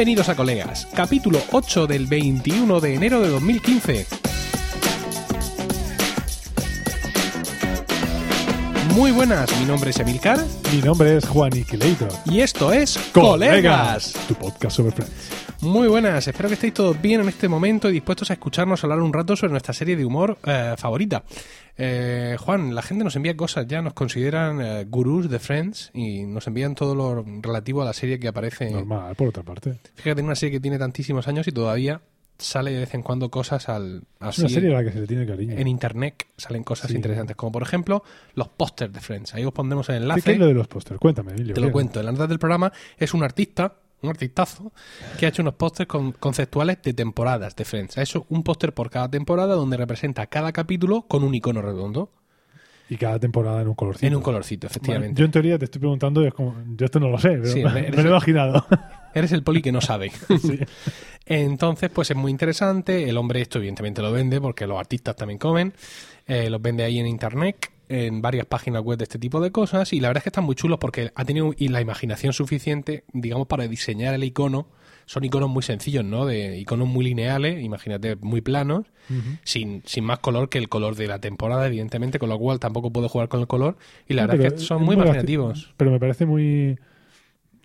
Bienvenidos a Colegas, capítulo 8 del 21 de enero de 2015. Muy buenas, mi nombre es Emilcar Mi nombre es Juan y esto es Colegas. Tu podcast sobre Friends. Muy buenas, espero que estéis todos bien en este momento y dispuestos a escucharnos hablar un rato sobre nuestra serie de humor eh, favorita. Eh, Juan, la gente nos envía cosas ya, nos consideran eh, gurús de Friends y nos envían todo lo relativo a la serie que aparece. Normal, por otra parte. Fíjate, en una serie que tiene tantísimos años y todavía sale de vez en cuando cosas al, Es así una serie a la que se le tiene cariño. en internet salen cosas Sí. interesantes, como por ejemplo los pósters de Friends. Ahí os pondremos el ¿Qué, enlace. qué es lo de los pósters? Cuéntame, Emilio. Te lo ¿qué? cuento. En la nota del programa es un artista, un artistazo, que ha hecho unos pósters con- conceptuales de temporadas de Friends. Ha hecho un póster por cada temporada donde representa cada capítulo con un icono redondo. Y cada temporada en un colorcito. En un colorcito, Bueno, efectivamente. yo en teoría te estoy preguntando, yo esto no lo sé, pero Sí, me, me lo he imaginado. Eres el poli que no sabe. Entonces, pues es muy interesante. El hombre esto evidentemente lo vende porque los artistas también comen. Eh, los vende ahí en internet, en varias páginas web de este tipo de cosas. Y la verdad es que están muy chulos porque ha tenido la imaginación suficiente, digamos, para diseñar el icono. Son iconos muy sencillos, ¿no? De iconos muy lineales, imagínate, muy planos, sin, sin más color que el color de la temporada, evidentemente, con lo cual tampoco puedo jugar con el color. Y la No, verdad es que son muy imaginativos. Pero me parece muy,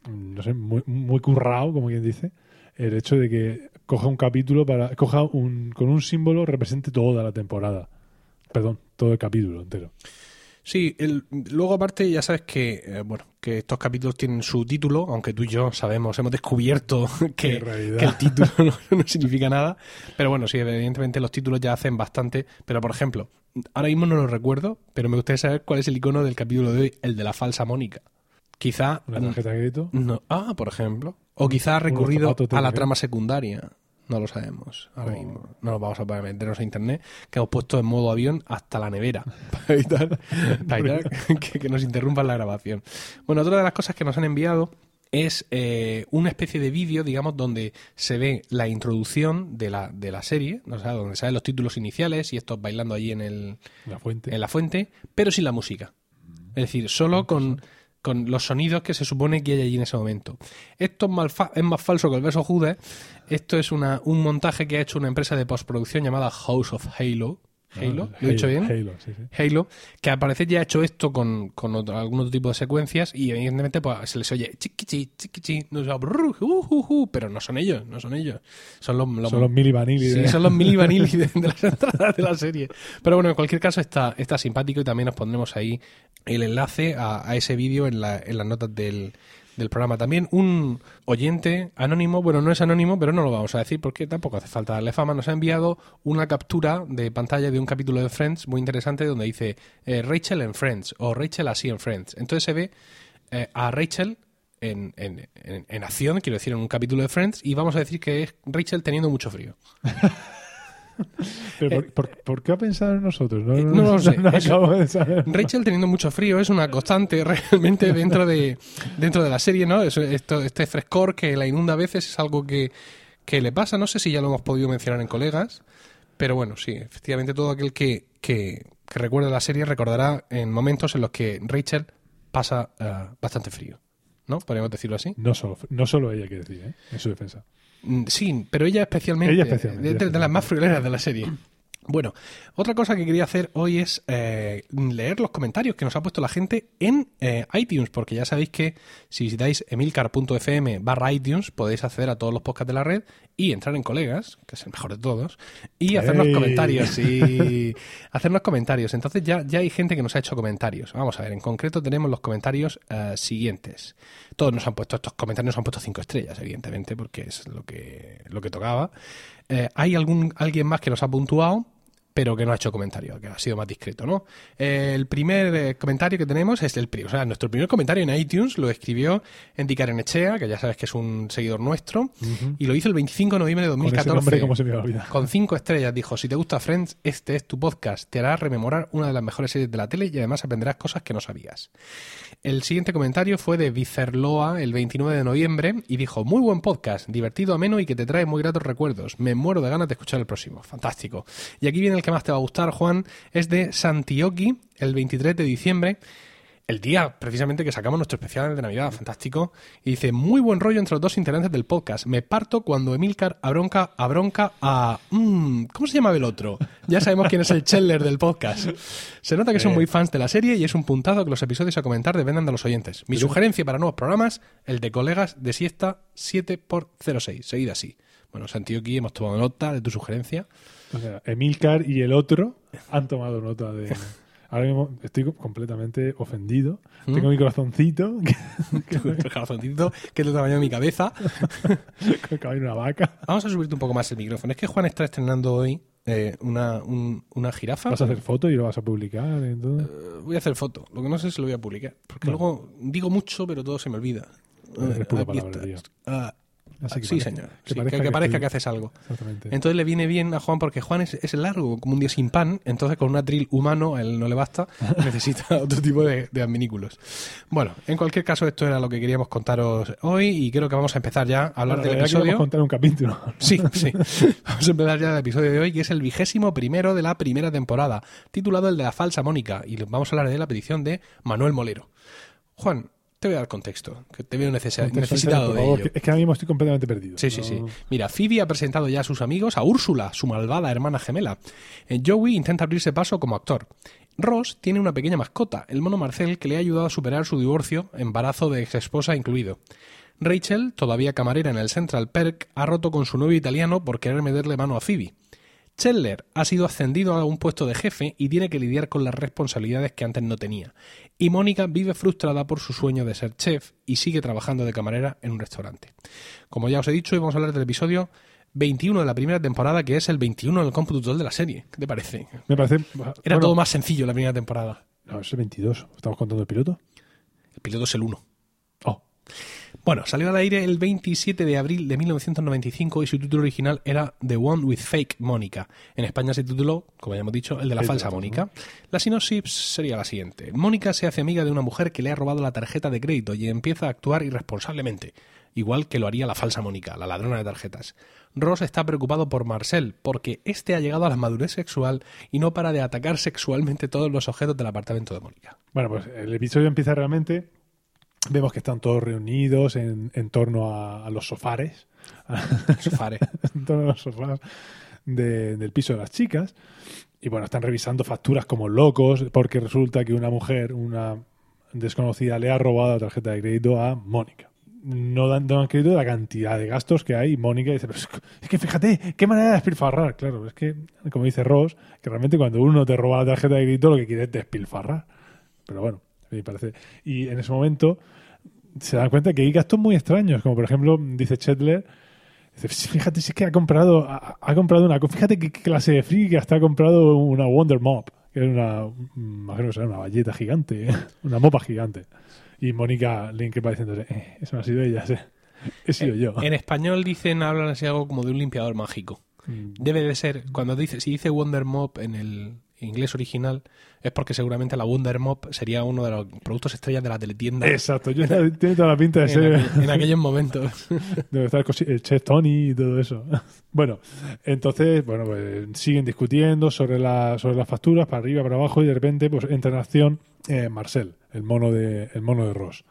no sé, muy, muy currado, como quien dice, el hecho de que coja un capítulo para, coja un, con un símbolo represente toda la temporada. Perdón, todo el capítulo entero. Sí, el- luego aparte ya sabes que eh, bueno que estos capítulos tienen su título, aunque tú y yo sabemos, hemos descubierto que, el título no, no significa nada, pero bueno, sí, evidentemente los títulos ya hacen bastante, pero por ejemplo, ahora mismo no lo recuerdo, pero me gustaría saber cuál es el icono del capítulo de hoy, el de la falsa Mónica. Quizá... Una tarjeta de crédito. No, ah, por ejemplo. O quizá ha recurrido a la mujer. trama secundaria. No lo sabemos ahora Oh. mismo. No nos vamos a poder meternos a internet, que hemos puesto en modo avión hasta la nevera para evitar, para evitar que, que nos interrumpan la grabación. Bueno, otra de las cosas que nos han enviado es eh, una especie de vídeo, digamos, donde se ve la introducción de la, de la serie, o sea, donde salen los títulos iniciales y estos bailando allí en el, La fuente. en la fuente, pero sin la música. Es decir, solo con, con los sonidos que se supone que hay allí en ese momento. Esto es es más falso que el verso Judas. Esto es una, un montaje que ha hecho una empresa de postproducción llamada House of Halo. Halo, Ah, ¿lo he dicho bien? Halo, sí, sí. Halo, que al parecer ya ha hecho esto con, con otro- algún otro tipo de secuencias y evidentemente pues se les oye chiquichi, chiquichi, no uh, uh, uh, pero no son ellos, no son ellos. Son los, los- Son los Mili Vanilli. Sí, de- son los de, de las entradas de la serie. Pero bueno, en cualquier caso está, está simpático y también os pondremos ahí el enlace a, a ese vídeo en, la- en las notas del, del programa. También un oyente anónimo, bueno, no es anónimo, pero no lo vamos a decir porque tampoco hace falta darle fama, nos ha enviado una captura de pantalla de un capítulo de Friends muy interesante donde dice eh, Rachel en Friends o Rachel así en Friends. Entonces se ve eh, a Rachel en, en, en- en acción, quiero decir, en un capítulo de Friends, y vamos a decir que es Rachel teniendo mucho frío. Pero por, por- por qué ha pensado en nosotros? No, Eh, no lo sé. no acabo de saber. Rachel teniendo mucho frío es una constante realmente dentro de, dentro de la serie, ¿no? Esto, este frescor que la inunda a veces es algo que, que le pasa. No sé si ya lo hemos podido mencionar en colegas, pero bueno, sí, efectivamente todo aquel que, que, que recuerde la serie recordará en momentos en los que Rachel pasa eh, bastante frío, ¿no? Podríamos decirlo así. No solo, no solo ella, quiere decir, ¿eh? en su defensa. Mm, Sí, pero ella especialmente. Ella especialmente, de, de- de las más frioleras de la serie. Bueno, otra cosa que quería hacer hoy es eh, leer los comentarios que nos ha puesto la gente en eh, iTunes, porque ya sabéis que si visitáis emilcar.fm barra iTunes podéis acceder a todos los podcasts de la red y entrar en colegas, que es el mejor de todos, y hacernos ¡Ey! comentarios. Y hacernos comentarios. Entonces ya, ya hay gente que nos ha hecho comentarios. Vamos a ver, en concreto tenemos los comentarios eh, siguientes. Todos nos han puesto, estos comentarios nos han puesto cinco estrellas, evidentemente, porque es lo que, lo que tocaba. Eh, hay algún alguien más que nos ha puntuado, pero que no ha hecho comentario, que ha sido más discreto, ¿no? El primer eh, comentario que tenemos es el o sea, nuestro primer comentario en iTunes lo escribió Endy Echea, que ya sabes que es un seguidor nuestro, y lo hizo el 25 de noviembre de Con ese 2014. nombre, ¿cómo se me va a olvidar? Con cinco estrellas dijo, si te gusta Friends, este es tu podcast. Te hará rememorar una de las mejores series de la tele y además aprenderás cosas que no sabías. El siguiente comentario fue de Vicerloa el 29 de noviembre y dijo, muy buen podcast, divertido, ameno y que te trae muy gratos recuerdos. Me muero de ganas de escuchar el próximo. Fantástico. Y aquí viene el que más te va a gustar, Juan, es de Santioki el 23 de diciembre el día precisamente que sacamos nuestro especial de Navidad, fantástico. Y dice, muy buen rollo entre los dos integrantes del podcast. Me parto cuando Emilcar abronca, abronca a... mm, ¿Cómo se llama el otro? Ya sabemos quién es el Cheller del podcast. Se nota que son muy fans de la serie y es un puntazo que los episodios a comentar dependan de los oyentes. Mi sugerencia para nuevos programas, el de colegas de siesta 7x06. Seguida así. Bueno, Santiago, aquí hemos tomado nota de tu sugerencia. O sea, Emilcar y el otro han tomado nota de. Ahora mismo estoy co- completamente ofendido. ¿Mm? Tengo mi corazoncito que, el corazoncito que es del tamaño de mi cabeza. en una vaca. Vamos a subirte un poco más el micrófono. Es que Juan está estrenando hoy eh, una, un- una jirafa. Vas a hacer foto y lo vas a publicar. Eh, voy a hacer foto. Lo que no sé si lo voy a publicar. Porque luego digo mucho, pero todo se me olvida. Eres aquí palabrería. está. Así que sí, parezca- señor. que Sí, parezca que que parezca estoy- que haces algo. Exactamente. Entonces le viene bien a Juan porque Juan es, es largo, como un día sin pan. Entonces con un atril humano a él no le basta. necesita otro tipo de, de adminículos. Bueno, en cualquier caso, esto era lo que queríamos contaros hoy y creo que vamos a empezar ya a hablar del episodio. contar un capítulo. Sí, sí. Vamos a empezar ya el episodio de hoy, que es el vigésimo primero de la primera temporada, titulado el de la falsa Mónica, y vamos a hablar de la petición de Manuel Molero. Juan, te voy a dar contexto, que te veo necesi- necesitado Por de ello. Es que ahora mismo estoy completamente perdido. Sí, sí, No- sí. Mira, Phoebe ha presentado ya a sus amigos a Úrsula, su malvada hermana gemela. Eh, Joey intenta abrirse paso como actor. Ross tiene una pequeña mascota, el mono Marcel, que le ha ayudado a superar su divorcio, embarazo de ex esposa incluido. Rachel, todavía camarera en el Central Perk, ha roto con su novio italiano por querer meterle mano a Phoebe. Chandler ha sido ascendido a un puesto de jefe y tiene que lidiar con las responsabilidades que antes no tenía. Y Mónica vive frustrada por su sueño de ser chef y sigue trabajando de camarera en un restaurante. Como ya os he dicho, hoy vamos a hablar del episodio 21 de la primera temporada, que es el 21 en el cómputo total de la serie. ¿Qué te parece? Me parece. Era bueno, todo más sencillo la primera temporada. No, es el 22. ¿Estamos contando el piloto? El piloto es el 1. Oh, Bueno, salió al aire el 27 de abril de 1995 y su título original era The One with Fake Mónica. En España se tituló, como ya hemos dicho, el de la El falsa Mónica. La sinopsis sería la siguiente. Mónica se hace amiga de una mujer que le ha robado la tarjeta de crédito y empieza a actuar irresponsablemente, igual que lo haría la falsa Mónica, la ladrona de tarjetas. Ross está preocupado por Marcel, porque éste ha llegado a la madurez sexual y no para de atacar sexualmente todos los objetos del apartamento de Mónica. Bueno, pues el episodio empieza realmente. Vemos que están todos reunidos en, en torno a, a los sofares. Sofare. en torno a los sofás de- del piso de las chicas. Y bueno, están revisando facturas como locos porque resulta que una mujer, una desconocida, le ha robado la tarjeta de crédito a Mónica. No dan, no crédito de la cantidad de gastos que hay. Mónica dice, pero es, es que fíjate, qué manera de despilfarrar. Claro, es que, como dice Ross, que realmente cuando uno te roba la tarjeta de crédito lo que quiere es despilfarrar. Pero bueno, me parece. Y en ese momento se dan cuenta que hay gastos muy extraños, como por ejemplo, dice Chetler, fíjate si es que ha comprado, ha, ha comprado una, fíjate qué clase de friki hasta ha comprado una Wonder Mop, que es una, mm, imagino que será una valleta gigante, ¿eh? una mopa gigante. Y Mónica le increpa diciéndole, eh, eso no ha sido ella, sí. he sido yo. En español dicen, hablan así algo como de un limpiador mágico. Mm, Debe de ser, cuando dice, si dice Wonder Mop en el inglés original, es porque seguramente la Wonder Mop sería uno de los productos estrellas de la teletienda Exacto, yo, tiene toda la pinta de en, ser... aqu- en aquellos momentos. Debe estar el Chef Tony y todo eso. Bueno, entonces, bueno, pues siguen discutiendo sobre, la, sobre las facturas, para arriba, para abajo, y de repente pues entra en acción eh, Marcel, el mono de, el mono de Ross.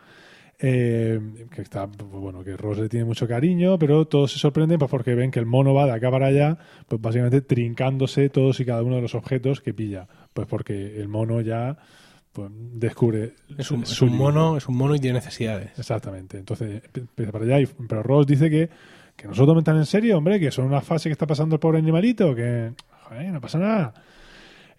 Eh, que está, bueno, que Ross le tiene mucho cariño, pero todos se sorprenden pues, porque ven que el mono va de acá para allá, pues básicamente trincándose todos y cada uno de los objetos que pilla. Pues porque el mono ya pues, descubre. Es su- un, es mono, es un mono y tiene necesidades. Exactamente. Entonces empieza para allá. y- pero Ross dice que, que no se lo tomen tan en serio, hombre, que son una fase que está pasando el pobre animalito, que joder, no pasa nada.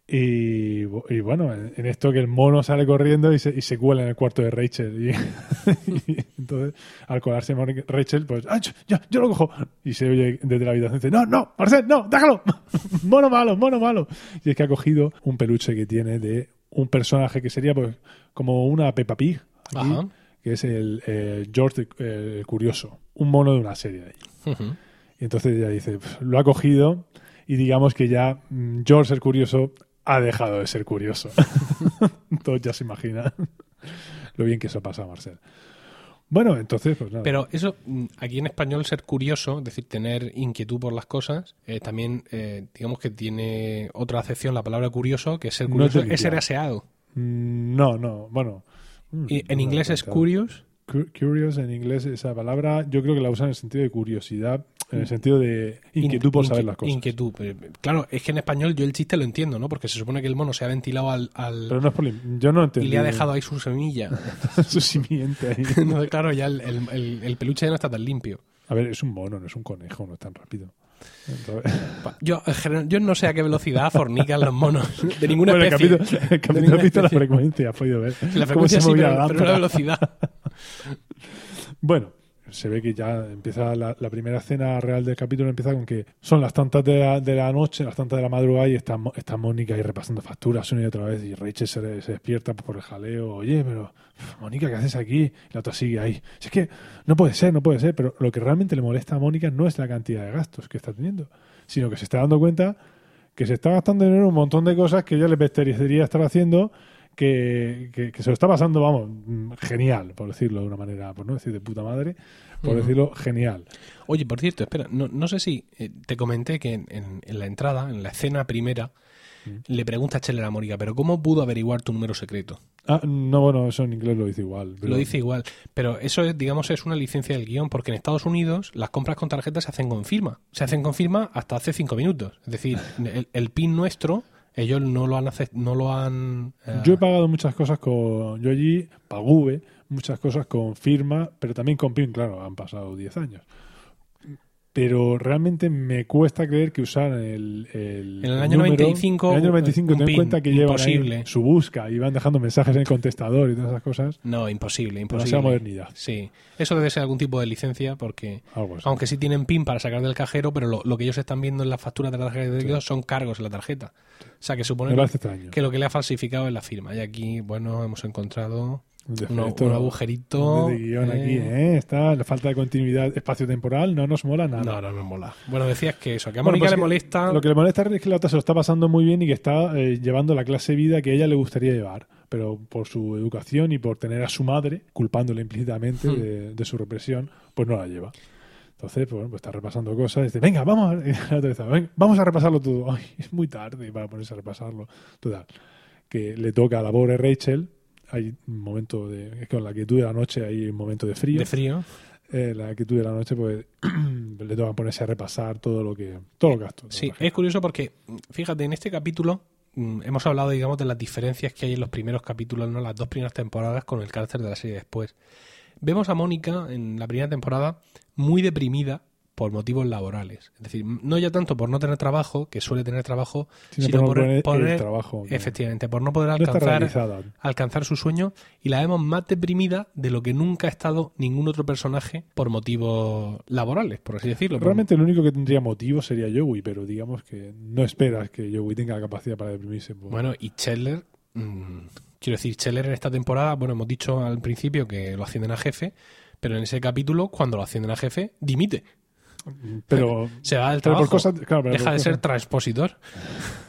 Y, y bueno, en, esto que el mono sale corriendo y se, y se cuela en el cuarto de Rachel. Y, y entonces, al colarse Rachel, pues, ¡ah, yo, yo lo cojo! Y se oye desde la habitación, dice, no, no, Marcel, no, déjalo. mono malo, mono malo. Y es que ha cogido un peluche que tiene de un personaje que sería pues como una Peppa Pig. aquí, Ajá. que es el eh, George eh, el Curioso, un mono de una serie de ahí. Y entonces ella dice, "Pf, lo ha cogido y digamos que ya mm, George el Curioso ha dejado de ser curioso. Todos ya se imaginan lo bien que eso pasa Marcel. Bueno, entonces, pues nada. Pero eso, mm, aquí en español, ser curioso, es decir, tener inquietud por las cosas, eh, también, eh, digamos que tiene otra acepción la palabra curioso, que ser No curioso es ser aseado. Mm, No, no, bueno. Mm, Y en inglés es curious. Cu- Curious en inglés, esa palabra, yo creo que la usan en el sentido de curiosidad, en el sentido de inquietud por saber las cosas. Inquietud. Eh, Claro, es que en español yo el chiste lo entiendo, ¿no? Porque se supone que el mono se ha ventilado al... al- Pero no es por yo no y entendí le ha dejado ahí su semilla. su simiente ahí. Entonces, claro, ya el, el- el- el peluche ya no está tan limpio. A ver, es un mono, no es un conejo, no es tan rápido. Entonces- Yo, yo no sé a qué velocidad fornican los monos de ninguna Bueno, especie. el capítulo has visto la frecuencia, has podido ver. La frecuencia sí, pero, la pero no la velocidad. Bueno, se ve que ya empieza la, primera escena real del capítulo, empieza con que son las tantas de la, de la noche, las tantas de la madrugada y está, está Mónica ahí repasando facturas una y otra vez y Rachel se, se despierta por el jaleo, oye, pero Mónica, ¿qué haces aquí? Y la otra sigue ahí. Si es que no puede ser, no puede ser, pero lo que realmente le molesta a Mónica no es la cantidad de gastos que está teniendo, sino que se está dando cuenta que se está gastando dinero en un montón de cosas que ella le apetecería estar haciendo que, que- que se lo está pasando, vamos, mm, genial, por decirlo de una manera, por no decir de puta madre, por decirlo genial. Oye, por cierto, espera, no, no sé si eh, te comenté que en, en- en la entrada, en la escena primera, Mm. le pregunta a Scheller a Mónica, pero ¿cómo pudo averiguar tu número secreto? Ah, no, bueno, eso en inglés lo dice igual. pero- Lo dice igual, pero eso es, digamos, es una licencia del guion, porque en Estados Unidos las compras con tarjetas se hacen con firma. Se hacen con firma hasta hace cinco minutos. Es decir, el, el PIN nuestro, ellos no lo han no lo han eh, Yo he pagado muchas cosas con. Yo allí pagué muchas cosas con firma, pero también con PIN, claro, han pasado 10 años. Pero realmente me cuesta creer que usaran el. el En el año número- 95, En el año 95, un ten en PIN, cuenta que llevan ahí su busca y van dejando mensajes en el contestador y todas esas cosas. No, imposible, imposible. Demasiada modernidad. Sí, eso debe ser algún tipo de licencia porque, aunque sí tienen PIN para sacar del cajero, pero lo, lo que ellos están viendo en las facturas de la tarjeta de crédito son cargos en la tarjeta. O sea, que supone que lo que le ha falsificado es la firma. Y aquí, bueno, hemos encontrado uno- un agujerito. de guion eh. aquí, ¿eh? Está la falta de continuidad espacio-temporal, no nos mola nada. No, no me mola. Bueno, decías que eso, que a Bueno, Mónica pues le molesta. Lo que le molesta es que la otra se lo está pasando muy bien y que está eh, llevando la clase de vida que a ella le gustaría llevar. Pero por su educación y por tener a su madre, culpándole implícitamente Hmm. de, de su represión, pues no la lleva. Entonces, pues, pues está repasando cosas. Dice, venga, vamos, a- "Venga, vamos a repasarlo todo. Ay, es muy tarde para ponerse a repasarlo. Total. Que le toca a la pobre Rachel. Hay un momento de. Es que con la quietud de la noche hay un momento de frío de frío. eh, la quietud de la noche, pues le toca ponerse a repasar todo lo que todo lo que gastó. Sí, es curioso porque, fíjate, en este capítulo mm, hemos hablado, digamos, de las diferencias que hay en los primeros capítulos, ¿no? Las dos primeras temporadas con el carácter de la serie después. Vemos a Mónica en la primera temporada muy deprimida por motivos laborales. Es decir, no ya tanto por no tener trabajo, que suele tener trabajo, Sino sino por por, poner el poner- trabajo, que efectivamente, por no poder no alcanzar, alcanzar su sueño y la vemos más deprimida de lo que nunca ha estado ningún otro personaje por motivos laborales, por así decirlo. Realmente el único que tendría motivo sería Joey, pero digamos que no esperas que Joey tenga la capacidad para deprimirse. por- Bueno, y Scheller, mm, quiero decir, Scheller en esta temporada, bueno, hemos dicho al principio que lo ascienden a jefe, pero en ese capítulo, cuando lo ascienden a jefe, dimite. Pero Se va del trabajo. por cosas, claro, pero deja de ser transpositor.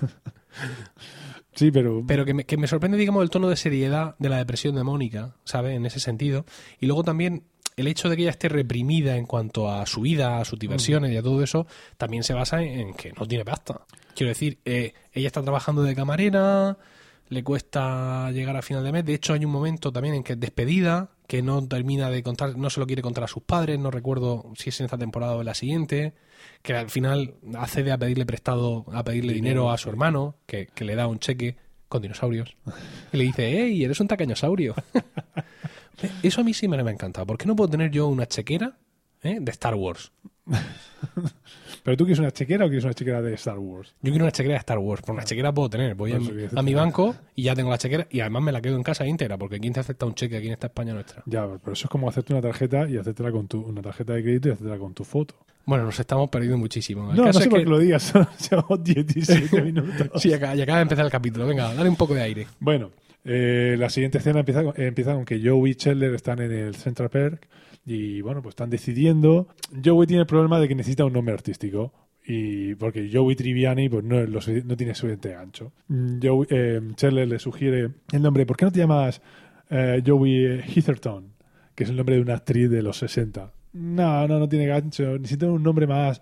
sí, pero, Pero que me, que me sorprende, digamos, el tono de seriedad de la depresión de Mónica, ¿sabes? En ese sentido. Y luego también el hecho de que ella esté reprimida en cuanto a su vida, a sus diversiones y a todo eso, también se basa en, en que no tiene pasta. Quiero decir, eh, ella está trabajando de camarera, le cuesta llegar a final de mes. De hecho, hay un momento también en que es despedida, que no termina de contar, no se lo quiere contar a sus padres, no recuerdo si es en esta temporada o en la siguiente, que al final accede a pedirle prestado, a pedirle dinero, a su hermano, que, que le da un cheque con dinosaurios. Y le dice, ¡Ey, eres un tacañosaurio! Eso a mí sí me me ha encantado. ¿Por qué no puedo tener yo una chequera eh, de Star Wars? pero tú quieres una chequera o quieres una chequera de Star Wars? Yo quiero una chequera de Star Wars, por una chequera puedo tener. Voy Por a, mi banco y ya tengo la chequera y además me la quedo en casa íntegra, porque ¿quién te acepta un cheque aquí en esta España nuestra? Ya, pero eso es como hacerte una tarjeta y hacértela con tu una tarjeta de crédito y hacértela con tu foto. Bueno, nos estamos perdiendo muchísimo. El No, no caso sé es por que- qué lo digas, solo llevamos 17 minutos. Sí, acá, y acaba de empezar el capítulo. Venga, dale un poco de aire. Bueno, eh, la siguiente escena empieza, con- empieza con que Joey y Chandler están en el Central Park y bueno, pues están decidiendo. Joey tiene el problema de que necesita un nombre artístico y porque Joey Triviani pues no, lo no tiene suficiente gancho. Mm, Joey, eh, le sugiere el nombre, ¿por qué no te llamas eh, Joey Heatherton? Que es el nombre de una actriz de los 60. No, no, no tiene gancho. Necesito un nombre más.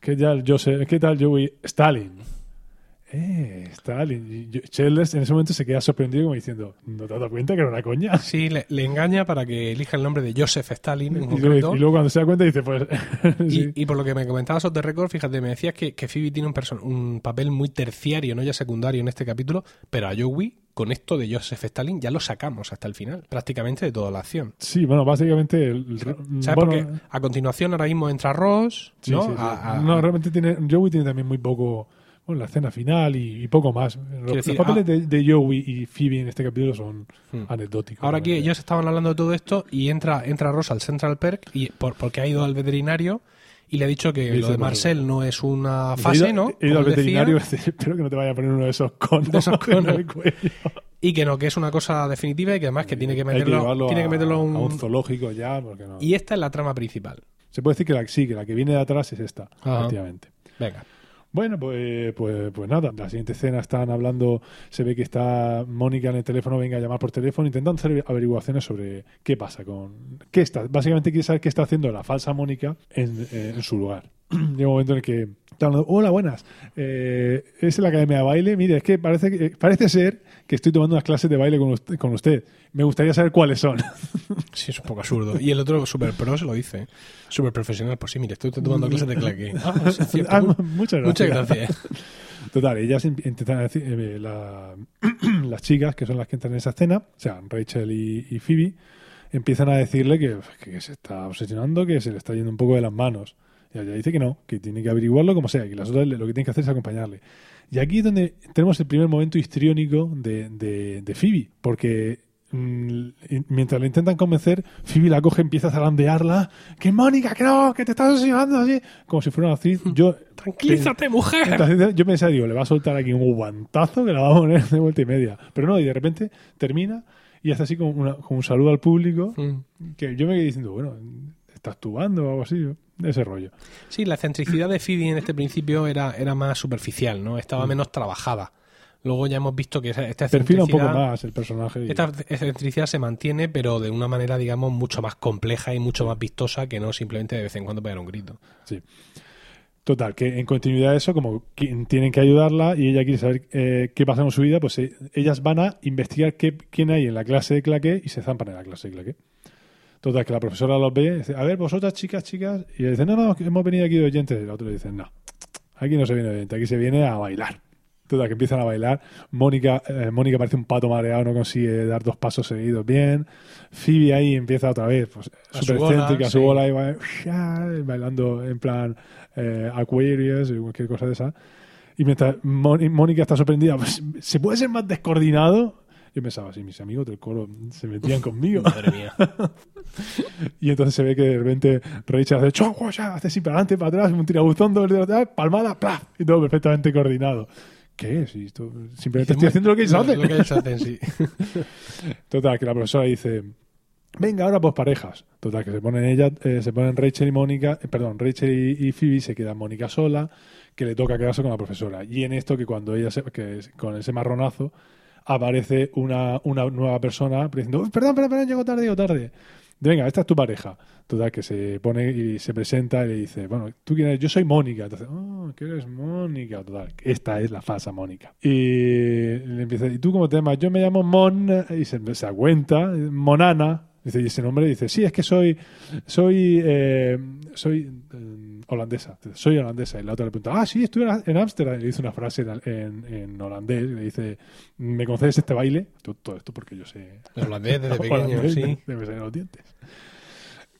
¿Qué tal, Joseph? ¿Qué tal, Joey? Stalin. Eh, Stalin. Y yo- Chandler en ese momento se queda sorprendido como diciendo, ¿no te has dado cuenta que era una coña? Sí, le, le engaña para que elija el nombre de Joseph Stalin en Y concreto. y luego cuando se da cuenta dice, pues... sí. Y, y por lo que me comentabas the record, fíjate, me decías que, que Phoebe tiene un, un papel muy terciario, no ya secundario en este capítulo, pero a Joey, con esto de Joseph Stalin, ya lo sacamos hasta el final, prácticamente de toda la acción. Sí, bueno, básicamente... El, ¿Sabes? bueno, Porque a continuación ahora mismo entra Ross, sí, ¿no? sí, sí. A- a- No, realmente tiene... Joey tiene también muy poco... Bueno, la escena final y, y poco más. Los, decir, los papeles de, de Joey y Phoebe en este capítulo son Hmm. anecdóticos. Ahora aquí ellos estaban hablando de todo esto y entra, entra Ross al Central Perk y por, porque ha ido al veterinario y le ha dicho que lo de Marcel no es una He fase, ido- ¿no? He ido al decía, veterinario espero que no te vaya a poner uno de esos conos, De esos en conos. el cuello. y que no, que es una cosa definitiva y que además que tiene que meterlo, tiene que a- meterlo a a un un... zoológico ya, porque no. Y esta es la trama principal. Se puede decir que la, sí, que la que viene de atrás es esta, Ajá. efectivamente. Venga. Bueno, pues, pues, pues nada, la siguiente escena están hablando, se ve que está Mónica en el teléfono, venga a llamar por teléfono, intentando hacer averiguaciones sobre qué pasa con... qué está Básicamente quiere saber qué está haciendo la falsa Mónica en, en su lugar. Llega un momento en el que hola, buenas, eh, es la academia de baile, mire, es que parece, que- parece ser que estoy tomando unas clases de baile con usted, con usted. me gustaría saber cuáles son. Sí, es un poco absurdo. Y el otro, super pro, se lo dice. Super profesional. Pues sí, mire, estoy tomando clases de claque. Ah, sí, es cierto. Ah, Mu- muchas gracias. Muchas gracias. Total, ellas in- intentan decir, eh, la- las chicas, que son las que entran en esa escena, o sea, Rachel y, y Phoebe, empiezan a decirle que, que se está obsesionando, que se le está yendo un poco de las manos. Y ella dice que no, que tiene que averiguarlo como sea, que las otras lo que tienen que hacer es acompañarle. Y aquí es donde tenemos el primer momento histriónico de, de, de Phoebe, porque mm, y- mientras le intentan convencer, Phoebe la coge, empieza a zarandearla, que Mónica, que no, que te estás obsesionando así, como si fuera una actriz. Yo, Tranquilízate, mujer. entonces, yo pensaba, digo, le va a soltar aquí un guantazo que la va a poner de vuelta y media. Pero no, y de repente termina y hace así como, una- como un saludo al público, Mm. que yo me quedé diciendo, bueno, está actuando o algo así, ese rollo. Sí, la excentricidad de Phoebe en este principio era, era más superficial, ¿no? Estaba menos trabajada. Luego ya hemos visto que esta Perfila un poco más el personaje. y- esta excentricidad se mantiene, pero de una manera, digamos, mucho más compleja y mucho más vistosa que no simplemente de vez en cuando pegar un grito. Sí. Total, que en continuidad de eso, como tienen que ayudarla y ella quiere saber eh, qué pasa con su vida, pues eh, ellas van a investigar qué, quién hay en la clase de claqué y se zampan en la clase de claqué. Total, que la profesora los ve y dice, a ver, vosotras chicas, chicas, y ella dice, no, no, hemos venido aquí de oyentes. Y la otra le dice, no, aquí no se viene de oyente, aquí se viene a bailar. Total, que empiezan a bailar. Mónica, eh, Mónica parece un pato mareado, no consigue dar dos pasos seguidos bien. Phoebe ahí empieza otra vez, pues, súper bola, excéntrica, a su sí. bola, y va, bailando en plan eh, Aquarius o cualquier cosa de esa. Y mientras Mónica está sorprendida, pues, ¿se puede ser más descoordinado? Yo pensaba, sí, mis amigos del coro se metían conmigo. Madre mía. Y entonces se ve que de repente Rachel hace chua, chua, hace así para adelante, para atrás, un tirabuzón, doble, palmada, plaf, y todo perfectamente coordinado. ¿Qué es? Esto- simplemente estoy haciendo lo que ellos hacen. Lo que ellos hacen, sí. Total, que la profesora dice, venga, ahora pues parejas. Total, que se ponen ella, eh, se ponen Rachel y Mónica, eh, perdón, Rachel y, y Phoebe, se queda Mónica sola, que le toca quedarse con la profesora. Y en esto que cuando ella, se, que con ese marronazo, aparece una, una nueva persona diciendo, "Uy, perdón, perdón, perdón, llego tarde, llego tarde. Venga, esta es tu pareja. Total, que se pone y se presenta y le dice, bueno, ¿tú quién eres? Yo soy Mónica. Entonces, oh, que eres Mónica. Total, esta es la falsa Mónica. Y le empieza, ¿y tú cómo te llamas? Yo me llamo Mon, y se, se Monana. Dice, y ese nombre dice, sí, es que soy, soy, eh, soy eh, holandesa. Soy holandesa. Y la otra le pregunta, ah, sí, estuve en- Ámsterdam. Y le dice una frase en, en, holandés. Y le dice, ¿me concedes este baile? Todo, esto porque yo sé El holandés desde pequeño, Holandés, sí. Debe ser los dientes.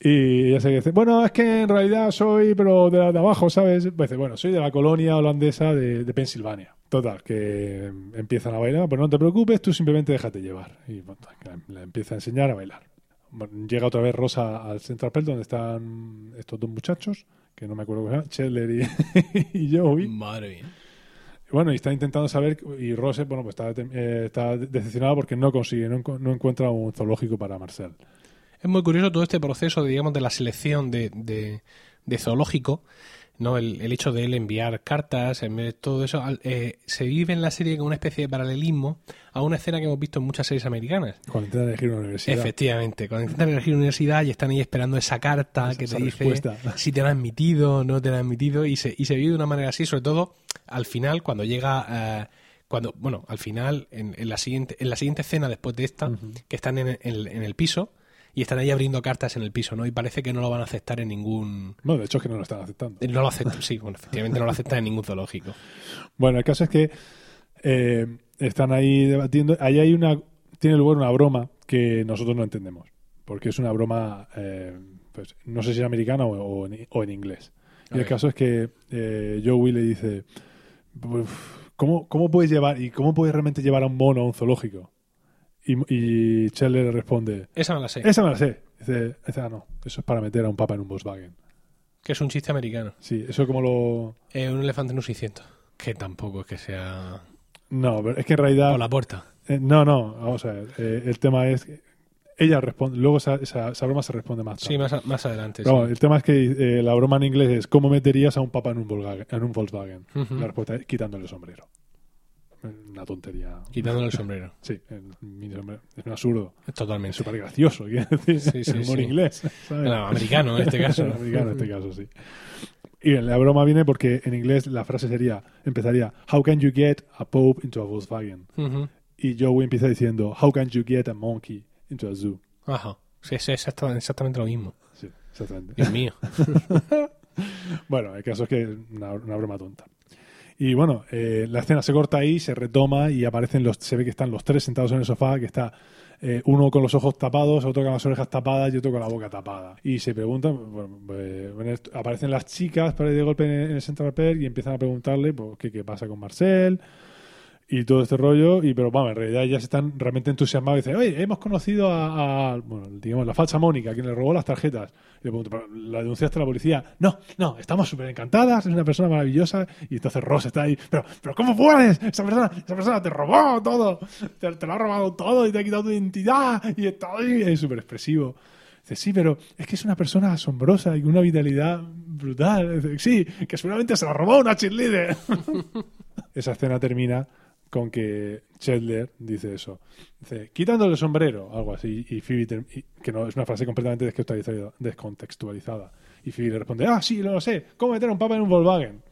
Y ella se dice, bueno, es que en realidad soy, pero de, de abajo, ¿sabes? Pues dice, bueno, soy de la colonia holandesa de, de Pensilvania. Total, que empiezan a bailar, pero no te preocupes, tú simplemente déjate llevar. Y bueno, la, empieza a enseñar a bailar. Bueno, llega otra vez Rosa al Central Perk, donde están estos dos muchachos, que no me acuerdo cómo se llaman, Chandler y, y Joey. Madre mía. Bueno, y está intentando saber, y Rose, bueno, pues está, eh, está decepcionado porque no consigue, no, encu- no encuentra un zoológico para Marcel. Es muy curioso todo este proceso, digamos, de la selección de, de- de zoológico, ¿no? El, el hecho de él enviar cartas, en vez de todo eso, eh, se vive en la serie como una especie de paralelismo a una escena que hemos visto en muchas series americanas. Cuando intentan elegir una universidad. Efectivamente, cuando intentan elegir una universidad y están ahí esperando esa carta Esa- que te dice respuesta. si te han admitido o no te han admitido y se, y se vive de una manera así, sobre todo al final, cuando llega, eh, cuando bueno, al final, en, en la siguiente en la siguiente escena después de esta, que están en, en- en el piso y están ahí abriendo cartas en el piso, ¿no? Y parece que no lo van a aceptar en ningún... Bueno, de hecho es que no lo están aceptando. No lo aceptan, sí, bueno, efectivamente no lo aceptan en ningún zoológico. Bueno, el caso es que eh, están ahí debatiendo. Ahí hay una. Tiene lugar una broma que nosotros no entendemos. Porque es una broma. eh, pues no sé si es americana o, o en, o en inglés. Y el caso es que eh, Joey le dice: "Uf, ¿cómo, ¿Cómo puedes llevar. y cómo puedes realmente llevar a un mono a un zoológico? Y, y le responde: Esa no la sé, Esa me la sé. Dice, dice, ah, no, eso es para meter a un papa en un Volkswagen. que es un chiste americano. Sí, eso como lo. Eh, un elefante en un 600. Que tampoco es que sea... No, pero es que en realidad. Por la puerta. Eh, no, no, vamos a ver. eh, el tema es. Ella responde. Luego esa, esa, esa broma se responde más tarde. Sí, más, a- más adelante. Pero sí. el tema es que la broma en inglés es: ¿cómo meterías a un papa en un Volkswagen? En un Volkswagen? Ujú. La respuesta es quitándole el sombrero. Una tontería. Quitándole el sombrero. Sí, el mini sombrero. es un absurdo. Totalmente. súper gracioso, quiero decir. Sí, sí, el humor sí. inglés. ¿sabes? No, americano en este caso. americano en este caso, sí. Y la broma viene porque en inglés la frase sería, empezaría, How can you get a Pope into a Volkswagen? Ujú. Y Joey empieza diciendo, How can you get a monkey into a zoo? Ajá. Sí, es exacta- exactamente lo mismo. Sí, exactamente. Dios mío. Bueno, el caso es que es una, una broma tonta. Y bueno, eh, la escena se corta ahí, se retoma y aparecen los, se ve que están los tres sentados en el sofá, que está eh, uno con los ojos tapados, otro con las orejas tapadas y otro con la boca tapada. Y se preguntan, bueno, pues, aparecen las chicas para de golpe en, en el Central Perk y empiezan a preguntarle pues, qué, qué pasa con Marcel y todo este rollo. Y pero vamos, en realidad ya se están realmente entusiasmados y dicen, oye, hemos conocido a, a, bueno, digamos, la falsa Mónica, quien le robó las tarjetas. Y le pregunto, ¿pero ¿la denunciaste a la policía? No, no, estamos súper encantadas, es una persona maravillosa. Y entonces Ross está ahí, pero, pero ¿cómo puedes? Esa persona, esa persona te robó todo, te, te lo ha robado todo y te ha quitado tu identidad y está ahí, es súper expresivo. Dice, sí, pero es que es una persona asombrosa y con una vitalidad brutal. Dice, sí, que seguramente se la robó una cheerleader. Esa escena termina con que Chandler dice eso. Dice, quitándole el sombrero, algo así, y Phoebe, y- que no es una frase completamente descontextualizada, descontextualizada. Y Phoebe le responde, ah, sí, lo sé, ¿cómo meter a un papa en un Volkswagen?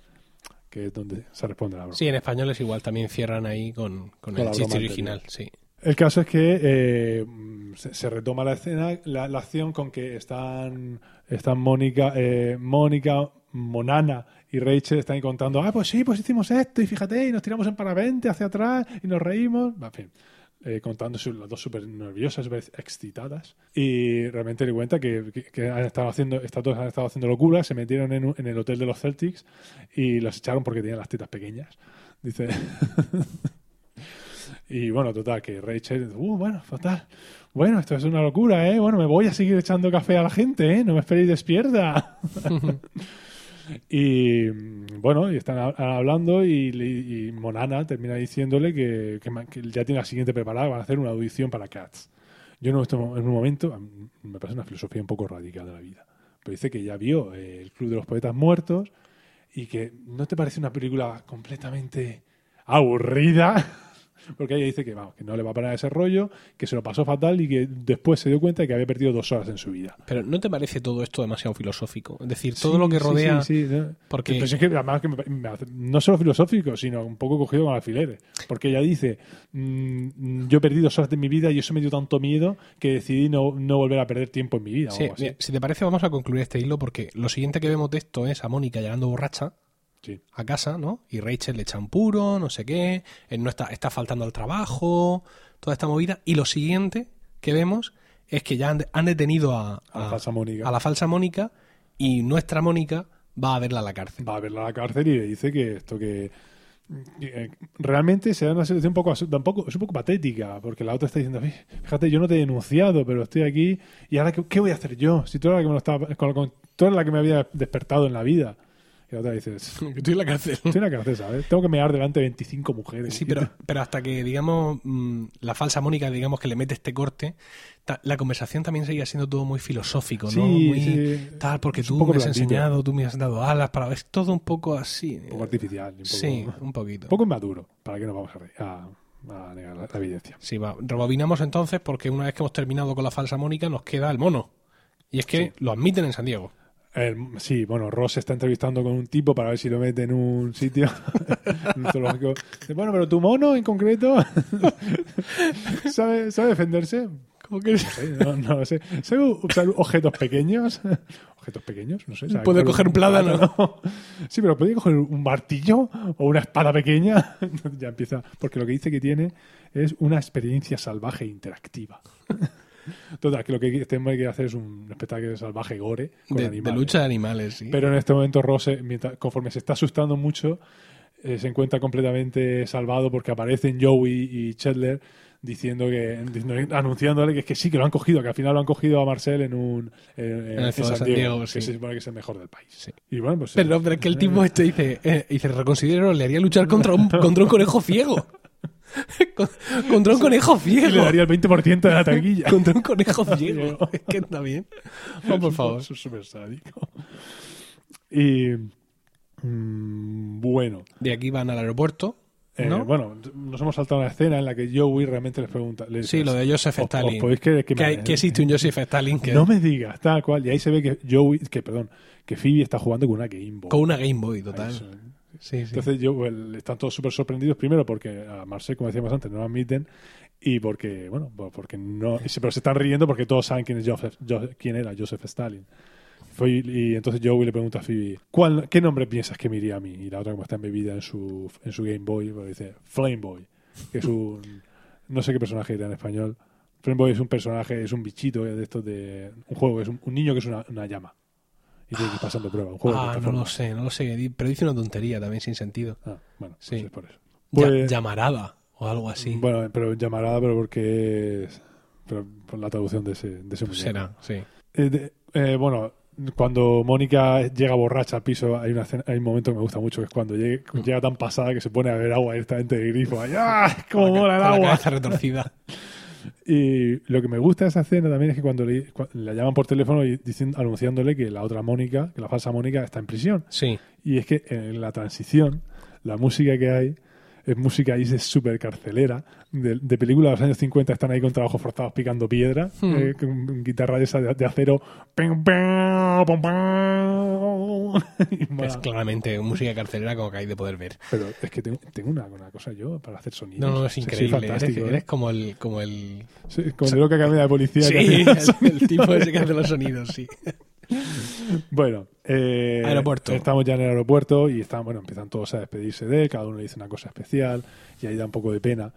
Que es donde se responde la broma. Sí, en español es igual. También cierran ahí con, con Con el chiste original. Sí. El caso es que eh, se, se retoma la escena, la, la acción con que están, están Mónica, eh, Mónica, Monana y Rachel están ahí contando, ah, pues sí, pues hicimos esto y fíjate, y nos tiramos en parapente hacia atrás y nos reímos. En fin, eh, contando las dos súper nerviosas, súper excitadas. Y realmente le cuenta que, que- que han estado haciendo, estas dos han estado haciendo locuras, se metieron en, en el hotel de los Celtics y los echaron porque tenían las tetas pequeñas. Dice. Y bueno, total, que Rachel, uh, bueno, fatal. Bueno, esto es una locura, ¿eh? Bueno, me voy a seguir echando café a la gente, ¿eh? No me esperéis despierta. y bueno, y están ha- hablando y, y Monana termina diciéndole que, que ya tiene la siguiente preparada, van a hacer una audición para Cats. Yo no esto en un momento, me parece una filosofía un poco radical de la vida, pero dice que ya vio eh, el Club de los Poetas Muertos y que no te parece una película completamente aburrida. Porque ella dice que, vamos, que no le va a parar ese rollo, que se lo pasó fatal y que después se dio cuenta de que había perdido dos horas en su vida. Pero ¿no te parece todo esto demasiado filosófico? Es decir, todo Sí, lo que sí, rodea... sí, sí, ¿no? porque- Pero es que además que me- me hace- no solo filosófico, sino un poco cogido con alfileres. Porque ella dice, mm, yo he perdido dos horas de mi vida y eso me dio tanto miedo que decidí no, no volver a perder tiempo en mi vida. o Sí, algo así. mira, si te parece, vamos a concluir este hilo porque lo siguiente que vemos de esto es a Mónica llegando borracha Sí. a casa, ¿no? Y Rachel le echa un puro, no sé qué, él no está, está faltando al trabajo, toda esta movida. Y lo siguiente que vemos es que ya han, de- han detenido a, A la falsa Mónica. a la falsa Mónica y nuestra Mónica va a verla a la cárcel. va a verla a la cárcel y le dice que esto que, eh, realmente se da una situación un poco, tampoco, es un poco patética porque la otra está diciendo "Fí- fíjate yo no te he denunciado pero estoy aquí y ahora qué, qué voy a hacer yo si tú eres la que me lo estaba con- con- tú eres la que me había despertado en la vida Y la otra dice, estoy Estoy en la cárcel. en la cárcel, ¿sabes? Tengo que mear delante de 25 mujeres. Sí, pero, pero hasta que, digamos, mm, la falsa Mónica, digamos, que le mete este corte, la conversación también seguía siendo todo muy filosófico, ¿no? Sí, muy sí. tal, porque tú me has enseñado, tú me has dado alas para... Es todo un poco así. Un poco artificial. Un poco, Sí, un poquito. un poco inmaduro. ¿Para qué nos vamos a, re- a, a negar la, la evidencia? Sí, va. Rebobinamos entonces porque una vez que hemos terminado con la falsa Mónica nos queda el mono. Y es que lo admiten en San Diego. El- sí, bueno, Ross se está entrevistando con un tipo para ver si lo mete en un sitio. en un zoológico. Dice, Bueno, pero tu mono en concreto ¿sabe, sabe defenderse. ¿Cómo que No sé, no, sé. ¿Sabe usar objetos pequeños? ¿Objetos pequeños? No sé. ¿sabe Puede coger un plátano. Sí, pero ¿puede coger un martillo o una espada pequeña? ya empieza. Porque lo que dice que tiene es una experiencia salvaje e interactiva. Total, que lo que tenemos que hacer es un espectáculo salvaje gore con De, de animales. lucha de animales, sí. Pero en este momento Ross, eh, mientras- conforme se está asustando mucho, eh, se encuentra completamente salvado porque aparecen Joey y Chandler diciendo que anunciándole que es que sí que lo han cogido, que al final lo han cogido a Marcel en un en, en- el en San San Diego, Diego, que se supone que es el mejor del país. Sí. Y bueno, pues Pero, pero es que el tipo este dice, eh, dice, reconsidero, le haría luchar contra un, contra un conejo ciego. Con- contra un conejo y le ciego. daría el 20% de la taquilla. Contra un conejo ciego. Es que está bien. Por favor. Es súper sádico. Y mm, bueno, De aquí van al aeropuerto. Eh, ¿No? bueno, nos hemos saltado una escena en la que Joey realmente les pregunta. les Sí, lo de Joseph "¿Os- Stalin. os que, Que, hay- que existe un Joseph Stalin que No me digas, tal cual. Y ahí se ve que Joey, que perdón, que Phoebe está jugando con una Game Boy. con una Game Boy, total. Sí. Entonces yo, están todos súper sorprendidos, primero porque a Marcel, como decíamos antes, no lo admiten y porque, bueno, pues porque no, pero se están riendo porque todos saben quién es Joseph, Jo- quién era Joseph Stalin. Fue- y entonces Joey le pregunta a Phoebe, ¿cuál, ¿qué nombre piensas que me iría a mí? Y la otra como está embebida en su, en su Game Boy, pues dice Flame Boy, que es un, no sé qué personaje era en español. Flame Boy es un personaje, es un bichito de estos de un juego, es un, un niño que es una, una llama. Y tiene que ir pasando prueba, un juego de Ah, no plataforma. lo sé, no lo sé. Pero dice una tontería también sin sentido. Ah, bueno, pues Sí. es por eso. Pues- llamarada o algo así. Bueno, pero llamarada, pero porque es. Pero por la traducción de ese, de ese muñeco. Será, sí. Eh, de- eh, bueno, cuando Mónica llega borracha al piso, hay, una escena- hay un momento que me gusta mucho, que es cuando llegue- Mm. llega tan pasada que se pone a beber agua directamente del grifo. ¡Ay, ¡Ah! ¡Cómo la mola el la agua! cabeza retorcida. Y lo que me gusta de esa escena también es que cuando le, la llaman por teléfono y dicen, anunciándole que la otra Mónica, que la falsa Mónica, está en prisión. Sí. Y es que en la transición, la música que hay es música ahí es súper carcelera. De, de películas de los años 50 están ahí con trabajos forzados picando piedra, Hmm. eh, con guitarra de esa de, de acero. Es claramente música carcelera como que hay de poder ver. Pero es que tengo, tengo una, una cosa yo para hacer sonidos. No, no, es increíble. Eres, fantástico, ¿eh? eres como el, como el, Sí, como de loca camina de policía. sí, que hace- el, el tipo ese que hace los sonidos, sí. Bueno, eh, Aeropuerto. Estamos ya en el aeropuerto y están, bueno, empiezan todos a despedirse de él, cada uno le dice una cosa especial y ahí da un poco de pena.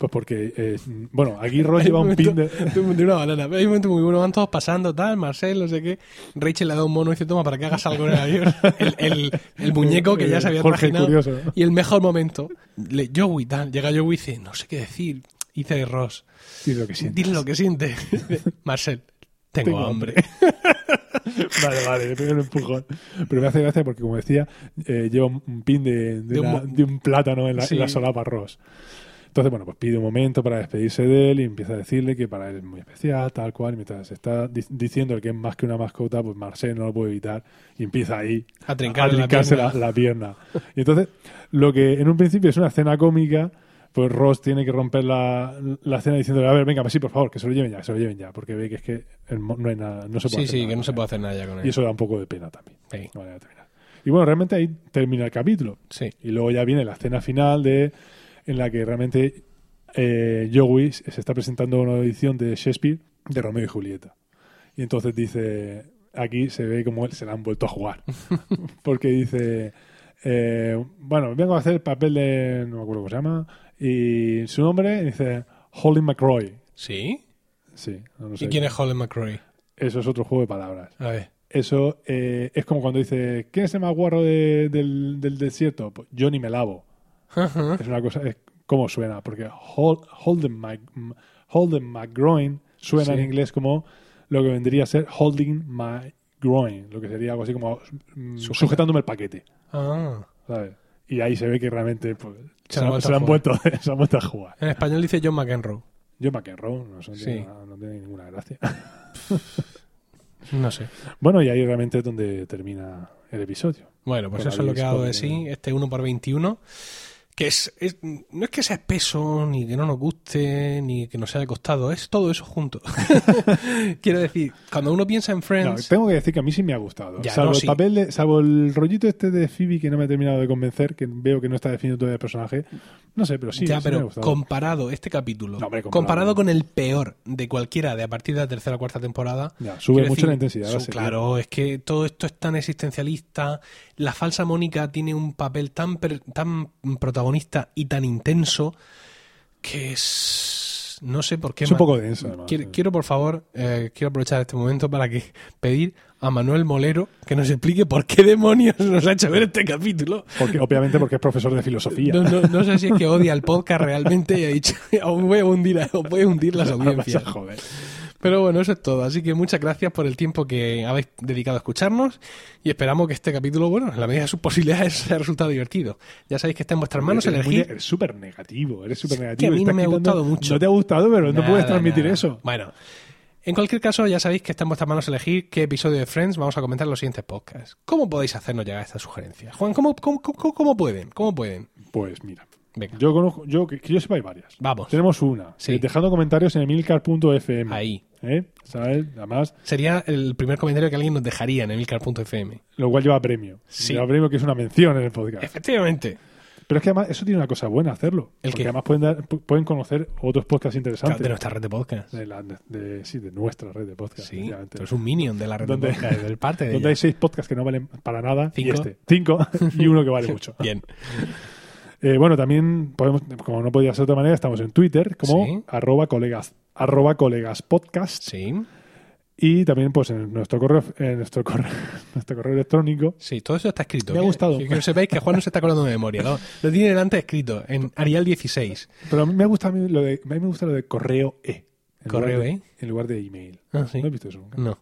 Pues porque, eh, bueno, aquí Ross lleva un pin de... de una banana. Hay un momento muy bueno, van todos pasando, tal, Marcel, no sé qué. Rachel le da un mono y dice, toma, para que hagas algo en el avión. El, el, el muñeco que ya se había Jorge el trajinado. Curioso, ¿no? Y el mejor momento, le, Joey, tal, llega Joey y dice, no sé qué decir. Y dice Ross, Y lo que dile lo que siente. Marcel, tengo, Tengo hambre. Vale, vale, le pego un empujón. Pero me hace gracia porque, como decía, eh, lleva un pin de, de De un una- de un plátano en la, Sí. en la solapa Ross. Entonces, bueno, pues pide un momento para despedirse de él y empieza a decirle que para él es muy especial, tal cual. Y mientras está di- diciendo que es más que una mascota, pues Marcel no lo puede evitar y empieza ahí A a la trincarse la, pierna. la pierna. Y entonces, lo que en un principio es una escena cómica, pues Ross tiene que romper la, la escena diciéndole, a ver, venga, pues sí, por favor, que se lo lleven ya, que se lo lleven ya, porque ve que es que no hay nada, no se puede Sí, hacer sí, nada que no se puede hacer nada ya con él. Y eso da un poco de pena también. Sí. Y bueno, realmente ahí termina el capítulo. Sí. Y luego ya viene la escena final de en la que realmente eh, Joey se está presentando una edición de Shakespeare de Romeo y Julieta. Y entonces dice, aquí se ve como él se la han vuelto a jugar. Porque dice, eh, bueno, vengo a hacer el papel de, no me acuerdo cómo se llama, y su nombre dice Holly McRoy. ¿Sí? Sí, no sé. ¿Y quién es Holden McCrory? Eso es otro juego de palabras. A ver. Eso eh, es como cuando dice, ¿quién es el más guarro de- del, del desierto? Pues yo ni me lavo. Es una cosa, es cómo suena, porque Hol- Holden, Mc, Holden McGroin suena Sí. en inglés como lo que vendría a ser Holding My groin, lo que sería algo así como mm, sujetándome el paquete, Ah. ¿sabes? Y ahí se ve que realmente pues, Se han se a han vuelto, se han a jugar. En español dice John McEnroe. Yo McEnroe no, Sí. tiene, no tiene ninguna gracia. No sé. bueno, y ahí realmente es donde termina el episodio. Bueno, pues Con eso es lo que ha dado de sí, este 1 por 21 que es, es- no es que sea espeso, ni que no nos guste, ni que nos haya costado, es todo eso junto. Quiero decir, cuando uno piensa en No, Friends, tengo que decir que a mí sí me ha gustado. Ya, salvo no, el sí. papel de, salvo el rollito este de Phoebe que no me ha terminado de convencer, que veo que no está definido todavía el personaje. No sé, pero sí, ya, sí me ha pero gustado. comparado este capítulo, No, hombre, comparado. comparado con el peor de cualquiera de a partir de la tercera o cuarta temporada, Ya, sube mucho decir, la intensidad. su- claro, es que todo esto es tan existencialista, la falsa Mónica tiene un papel tan, tan protagonista y tan intenso que es... No sé por qué... Es un poco denso, además. Quiero, sí. quiero, por favor, eh, quiero aprovechar este momento para que pedir a Manuel Molero que nos explique por qué demonios nos ha hecho ver este capítulo. Porque, obviamente porque es profesor de filosofía. No, no, no sé si es que odia el podcast realmente y ha dicho, os voy a hundir, os voy a hundir las Vas audiencias. joder. Pero bueno, eso es todo. Así que muchas gracias por el tiempo que habéis dedicado a escucharnos y esperamos que este capítulo, bueno, en la medida de sus posibilidades, haya resultado divertido. Ya sabéis que está en vuestras manos elegir. Eres súper negativo, eres súper que negativo. a mí no me ha gustado mucho. No te ha gustado, pero no puedes transmitir nada. eso. Bueno, en cualquier caso, ya sabéis que está en vuestras manos elegir qué episodio de Friends vamos a comentar en los siguientes podcasts. ¿Cómo podéis hacernos llegar estas sugerencias? Juan, ¿cómo, cómo, cómo, cómo pueden? ¿Cómo pueden? Pues mira, Venga, yo conozco, yo, que, que yo sepa hay varias. vamos. Tenemos una, Sí. eh, dejando comentarios en emilcar.fm. Ahí. ¿Eh? ¿Sabes? Además, Sería el primer comentario que alguien nos dejaría en emilcar.fm. lo cual lleva premio. Sí. Lleva premio que es una mención en el podcast. Efectivamente. Pero es que además eso tiene una cosa buena hacerlo. ¿El porque qué? además pueden, dar- pu- pueden conocer otros podcasts interesantes. De nuestra red de podcast. De la- de- sí, de nuestra red de podcasts. Sí, tú eres un minion de la red de ¿Dónde- podcast, del parte de Donde ella. hay seis podcasts que no valen para nada y este. Cinco y uno que vale mucho. Bien. Eh, bueno, también podemos, como no podía ser de otra manera, estamos en Twitter como Sí. arroba colegas, arroba colegas podcast Sí. y también pues en nuestro correo, en nuestro correo, nuestro correo electrónico. Sí, todo eso está escrito. Me ha gustado. Que, que sepáis que Juan no se está acordando de memoria. Lo, lo tiene delante escrito en Arial 16. Pero a mí me gusta a mí lo de, a mí me gusta lo de correo e. Correo E. En lugar de email. Ah, sí. ¿No has visto eso nunca? No.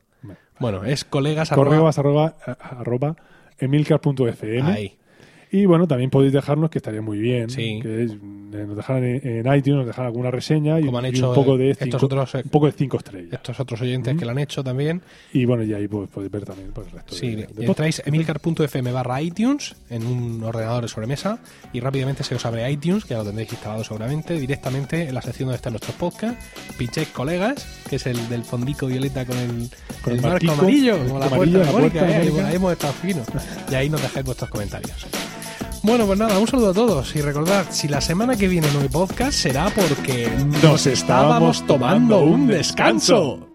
Bueno. Es colegas arroba- arroba, arroba emilcar.fm Ahí. Y bueno, también podéis dejarnos, que estaría muy bien, Sí. que es, eh, nos dejaran en, en iTunes, nos dejaran alguna reseña y, Como han y hecho un poco de estos cinco, otros, eh, un poco de cinco estrellas. Estos otros oyentes que lo han hecho también. Y bueno, y ahí pues, podéis ver también pues, el resto Sí, de, de entráis emilcar.fm barra iTunes en un ordenador de sobremesa y rápidamente se os abre iTunes, que ya lo tendréis instalado seguramente, directamente en la sección donde están nuestros podcasts. Pincháis colegas, que es el del fondico violeta con el, Con el el marco amarillo, como la puerta de la Mónica, puerta de ¿eh? Mónica. ahí hemos estado finos. Y ahí nos dejáis vuestros comentarios. Bueno, pues nada, un saludo a todos y recordad, si la semana que viene no hay podcast será porque Nos estábamos tomando un descanso.